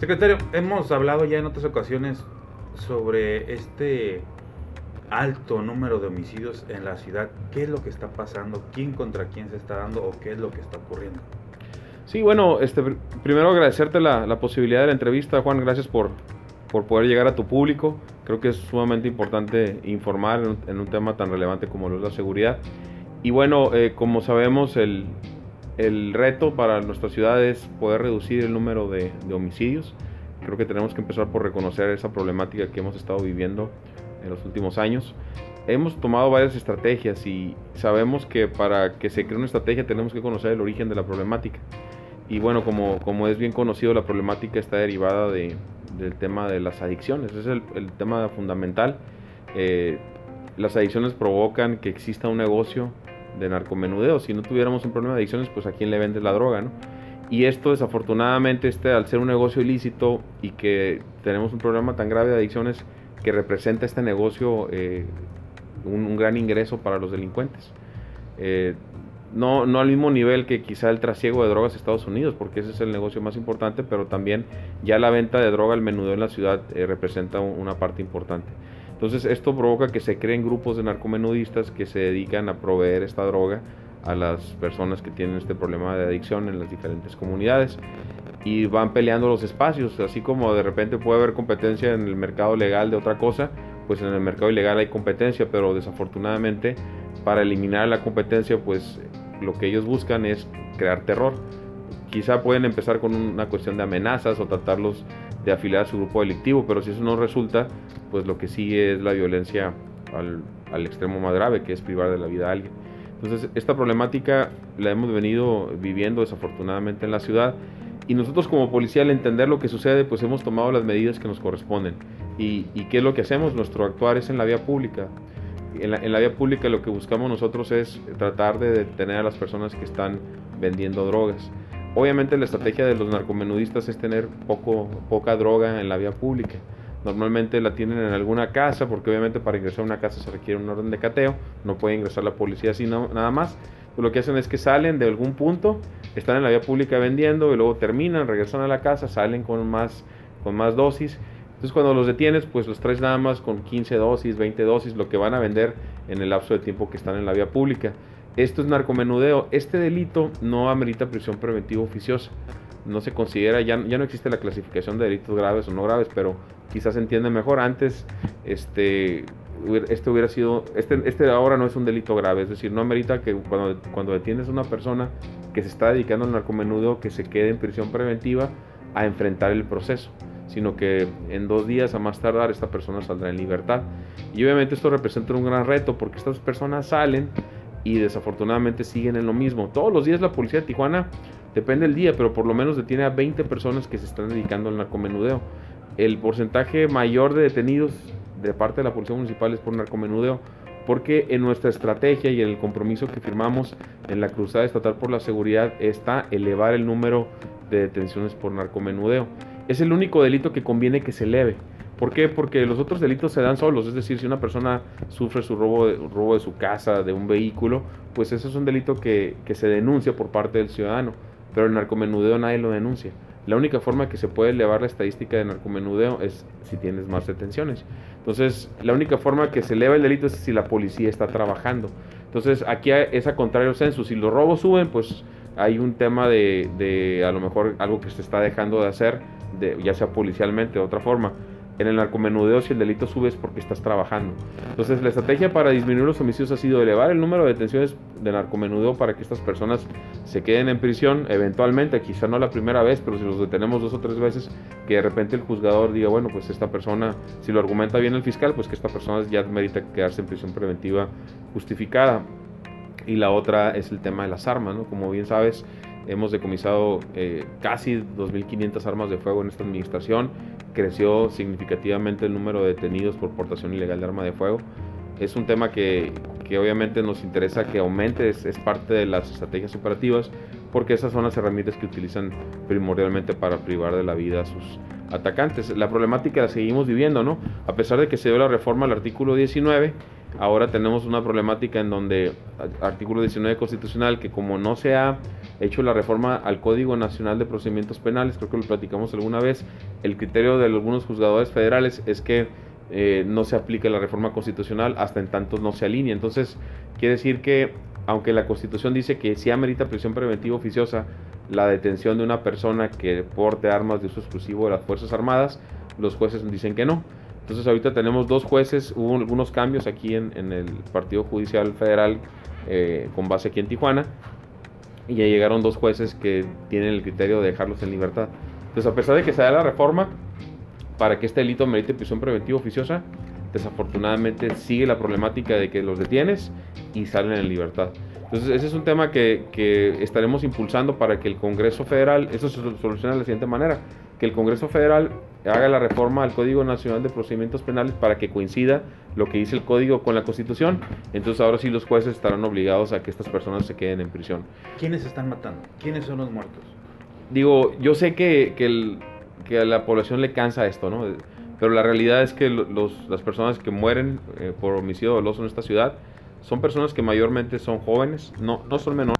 Secretario, hemos hablado ya en otras ocasiones sobre este alto número de homicidios en la ciudad. ¿Qué es lo que está pasando? ¿Quién contra quién se está dando o qué es lo que está ocurriendo? Sí, bueno, este, primero agradecerte la, la posibilidad de la entrevista, Juan. Gracias por, por poder llegar a tu público. Creo que es sumamente importante informar en un, tema tan relevante como lo es la seguridad. Y bueno, eh, como sabemos, el, el reto para nuestra ciudad es poder reducir el número de, homicidios. Creo que tenemos que empezar por reconocer esa problemática que hemos estado viviendo en los últimos años. Hemos tomado varias estrategias y sabemos que para que se cree una estrategia tenemos que conocer el origen de la problemática. Y bueno, como, como es bien conocido, la problemática está derivada de, del tema de las adicciones. Ese es el, tema fundamental. Eh, las adicciones provocan que exista un negocio de narcomenudeo. Si no tuviéramos un problema de adicciones, pues a quién le vendes la droga, ¿no? Y esto desafortunadamente, este, al ser un negocio ilícito y que tenemos un problema tan grave de adicciones que representa este negocio eh, un, gran ingreso para los delincuentes. Eh, no, no al mismo nivel que quizá el trasiego de drogas a Estados Unidos, porque ese es el negocio más importante, pero también ya la venta de droga, el menudeo en la ciudad eh, representa una parte importante. Entonces esto provoca que se creen grupos de narcomenudistas que se dedican a proveer esta droga a las personas que tienen este problema de adicción en las diferentes comunidades y van peleando los espacios, así como de repente puede haber competencia en el mercado legal de otra cosa, pues en el mercado ilegal hay competencia, pero desafortunadamente para eliminar la competencia, pues lo que ellos buscan es crear terror. Quizá pueden empezar con una cuestión de amenazas o tratarlos de afiliar a su grupo delictivo, pero si eso no resulta, pues lo que sigue es la violencia al, al, extremo más grave, que es privar de la vida a alguien. Entonces, esta problemática la hemos venido viviendo desafortunadamente en la ciudad y nosotros como policía al entender lo que sucede, pues hemos tomado las medidas que nos corresponden. ¿Y, y qué es lo que hacemos? Nuestro actuar es en la vía pública. En la, en la, vía pública lo que buscamos nosotros es tratar de detener a las personas que están vendiendo drogas. Obviamente la estrategia de los narcomenudistas es tener poco, poca droga en la vía pública. Normalmente la tienen en alguna casa, porque obviamente para ingresar a una casa se requiere un orden de cateo, no puede ingresar la policía así nada más. Pues lo que hacen es que salen de algún punto, están en la vía pública vendiendo y luego terminan, regresan a la casa, salen con más, con más dosis. Entonces cuando los detienes, pues los traes nada más con 15 dosis, 20 dosis, lo que van a vender en el lapso de tiempo que están en la vía pública. Esto es narcomenudeo. Este delito no amerita prisión preventiva oficiosa no se considera, ya, ya no existe la clasificación de delitos graves o no graves, pero quizás se entiende mejor. Antes, este, este hubiera sido, este, este ahora no es un delito grave, es decir, no amerita que cuando, cuando detienes a una persona que se está dedicando al narcomenudo, que se quede en prisión preventiva a enfrentar el proceso, sino que en dos días a más tardar esta persona saldrá en libertad. Y obviamente esto representa un gran reto porque estas personas salen y desafortunadamente siguen en lo mismo. Todos los días la policía de Tijuana Depende del día, pero por lo menos detiene a 20 personas que se están dedicando al narcomenudeo. El porcentaje mayor de detenidos de parte de la Policía Municipal es por narcomenudeo, porque en nuestra estrategia y en el compromiso que firmamos en la Cruzada Estatal por la Seguridad está elevar el número de detenciones por narcomenudeo. Es el único delito que conviene que se eleve. ¿Por qué? Porque los otros delitos se dan solos, es decir, si una persona sufre su robo de, robo de su casa, de un vehículo, pues eso es un delito que, que se denuncia por parte del ciudadano pero el narcomenudeo nadie lo denuncia. La única forma que se puede elevar la estadística de narcomenudeo es si tienes más detenciones. Entonces, la única forma que se eleva el delito es si la policía está trabajando. Entonces, aquí es a contrario censo. Si los robos suben, pues hay un tema de, de a lo mejor algo que se está dejando de hacer, de, ya sea policialmente de otra forma en el narcomenudeo si el delito sube es porque estás trabajando. Entonces la estrategia para disminuir los homicidios ha sido elevar el número de detenciones de narcomenudeo para que estas personas se queden en prisión eventualmente, quizá no la primera vez, pero si los detenemos dos o tres veces, que de repente el juzgador diga, bueno, pues esta persona, si lo argumenta bien el fiscal, pues que esta persona ya merita quedarse en prisión preventiva justificada. Y la otra es el tema de las armas, ¿no? Como bien sabes, hemos decomisado eh, casi 2.500 armas de fuego en esta administración creció significativamente el número de detenidos por portación ilegal de arma de fuego. Es un tema que, que obviamente nos interesa que aumente, es, es, parte de las estrategias operativas, porque esas son las herramientas que utilizan primordialmente para privar de la vida a sus atacantes. La problemática la seguimos viviendo, ¿no? A pesar de que se dio la reforma al artículo 19, ahora tenemos una problemática en donde artículo 19 constitucional que como no se ha hecho la reforma al Código Nacional de Procedimientos Penales, creo que lo platicamos alguna vez, el criterio de algunos juzgadores federales es que eh, no se aplique la reforma constitucional hasta en tanto no se alinee. Entonces, quiere decir que, aunque la constitución dice que sí amerita prisión preventiva oficiosa la detención de una persona que porte armas de uso exclusivo de las Fuerzas Armadas, los jueces dicen que no. Entonces ahorita tenemos dos jueces, hubo algunos cambios aquí en, el Partido Judicial Federal eh, con base aquí en Tijuana, y ya llegaron dos jueces que tienen el criterio de dejarlos en libertad. Entonces a pesar de que se da la reforma, para que este delito merite prisión preventiva oficiosa, desafortunadamente sigue la problemática de que los detienes y salen en libertad. Entonces, ese es un tema que, que, estaremos impulsando para que el Congreso Federal, eso se solucione de la siguiente manera, que el Congreso Federal haga la reforma al Código Nacional de Procedimientos Penales para que coincida lo que dice el Código con la Constitución. Entonces, ahora sí los jueces estarán obligados a que estas personas se queden en prisión. ¿Quiénes están matando? ¿Quiénes son los muertos? Digo, yo sé que, que el, que a la población le cansa esto, ¿no? Pero la realidad es que los, las personas que mueren eh, por homicidio doloso en esta ciudad son personas que mayormente son jóvenes, no, no son menores.